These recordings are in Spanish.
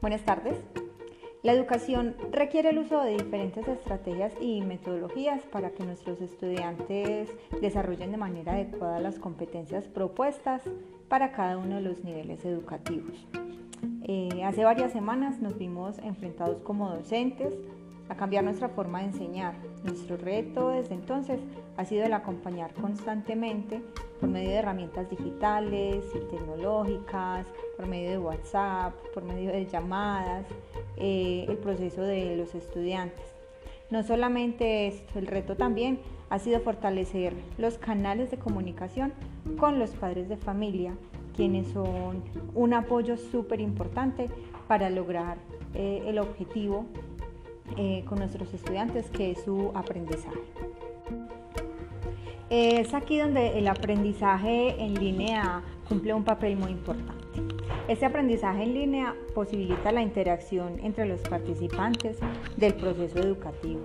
Buenas tardes. La educación requiere el uso de diferentes estrategias y metodologías para que nuestros estudiantes desarrollen de manera adecuada las competencias propuestas para cada uno de los niveles educativos. Eh, hace varias semanas nos vimos enfrentados como docentes a cambiar nuestra forma de enseñar. Nuestro reto desde entonces ha sido el acompañar constantemente por medio de herramientas digitales y tecnológicas, por medio de WhatsApp, por medio de llamadas, eh, el proceso de los estudiantes. No solamente esto, el reto también ha sido fortalecer los canales de comunicación con los padres de familia, quienes son un apoyo súper importante para lograr eh, el objetivo eh, con nuestros estudiantes, que es su aprendizaje. Es aquí donde el aprendizaje en línea cumple un papel muy importante. Este aprendizaje en línea posibilita la interacción entre los participantes del proceso educativo.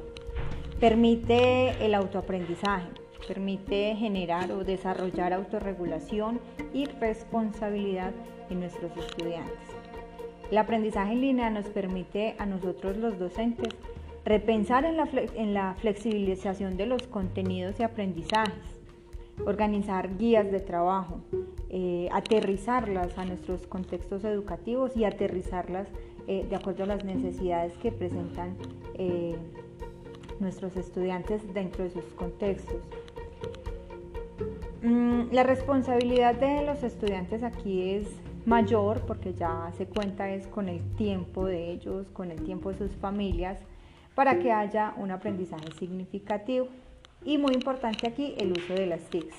Permite el autoaprendizaje, permite generar o desarrollar autorregulación y responsabilidad en nuestros estudiantes. El aprendizaje en línea nos permite a nosotros los docentes repensar en la, flexibilización de los contenidos y aprendizajes, organizar guías de trabajo, eh, aterrizarlas a nuestros contextos educativos y aterrizarlas eh, de acuerdo a las necesidades que presentan eh, nuestros estudiantes dentro de sus contextos. Mm, la responsabilidad de los estudiantes aquí es mayor porque ya se cuenta es con el tiempo de ellos, con el tiempo de sus familias, para que haya un aprendizaje significativo. Y muy importante aquí el uso de las TICs.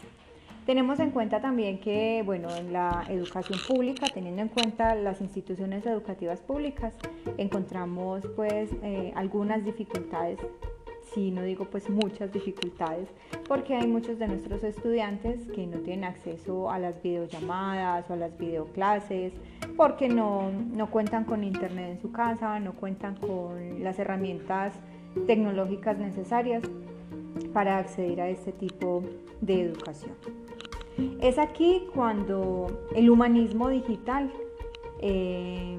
Tenemos en cuenta también que, bueno, en la educación pública, teniendo en cuenta las instituciones educativas públicas, encontramos pues eh, algunas dificultades sí, no digo pues muchas dificultades, porque hay muchos de nuestros estudiantes que no tienen acceso a las videollamadas o a las videoclases, porque no, no cuentan con internet en su casa, no cuentan con las herramientas tecnológicas necesarias para acceder a este tipo de educación. Es aquí cuando el humanismo digital eh,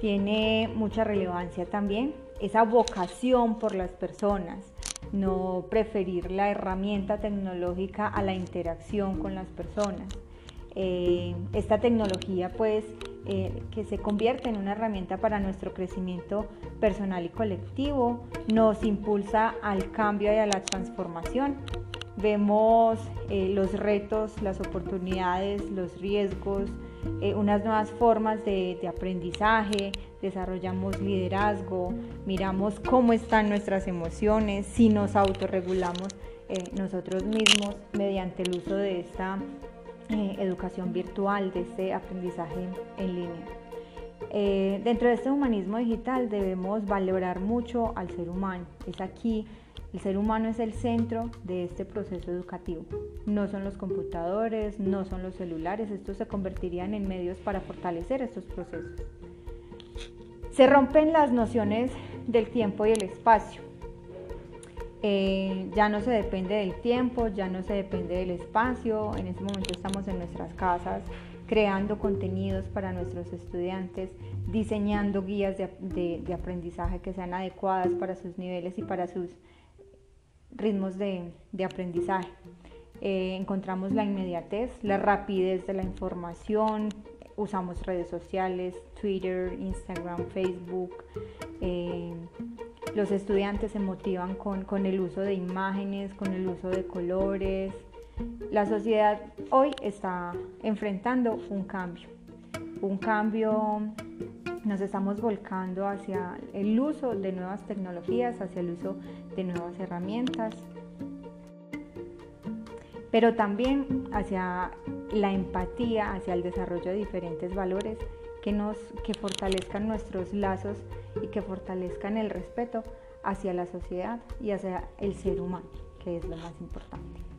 tiene mucha relevancia también esa vocación por las personas, no preferir la herramienta tecnológica a la interacción con las personas. Eh, esta tecnología pues eh, que se convierte en una herramienta para nuestro crecimiento personal y colectivo, nos impulsa al cambio y a la transformación. Vemos eh, los retos, las oportunidades, los riesgos, unas nuevas formas de aprendizaje, desarrollamos liderazgo, miramos cómo están nuestras emociones, si nos autorregulamos eh, nosotros mismos mediante el uso de esta eh, educación virtual, de este aprendizaje en línea. Eh, dentro de este humanismo digital debemos valorar mucho al ser humano. Es aquí, el ser humano es el centro de este proceso educativo. No son los computadores, no son los celulares, estos se convertirían en medios para fortalecer estos procesos. Se rompen las nociones del tiempo y el espacio. Eh, ya no se depende del tiempo, ya no se depende del espacio. En este momento estamos en nuestras casas creando contenidos para nuestros estudiantes, diseñando guías de, aprendizaje que sean adecuadas para sus niveles y para sus ritmos de, aprendizaje. Eh, encontramos la inmediatez, la rapidez de la información, usamos redes sociales, Twitter, Instagram, Facebook. Eh, los estudiantes se motivan con, el uso de imágenes, con el uso de colores. La sociedad hoy está enfrentando un cambio, un cambio, nos estamos volcando hacia el uso de nuevas tecnologías, hacia el uso de nuevas herramientas, pero también hacia la empatía, hacia el desarrollo de diferentes valores que, nos, que fortalezcan nuestros lazos y que fortalezcan el respeto hacia la sociedad y hacia el ser humano, que es lo más importante.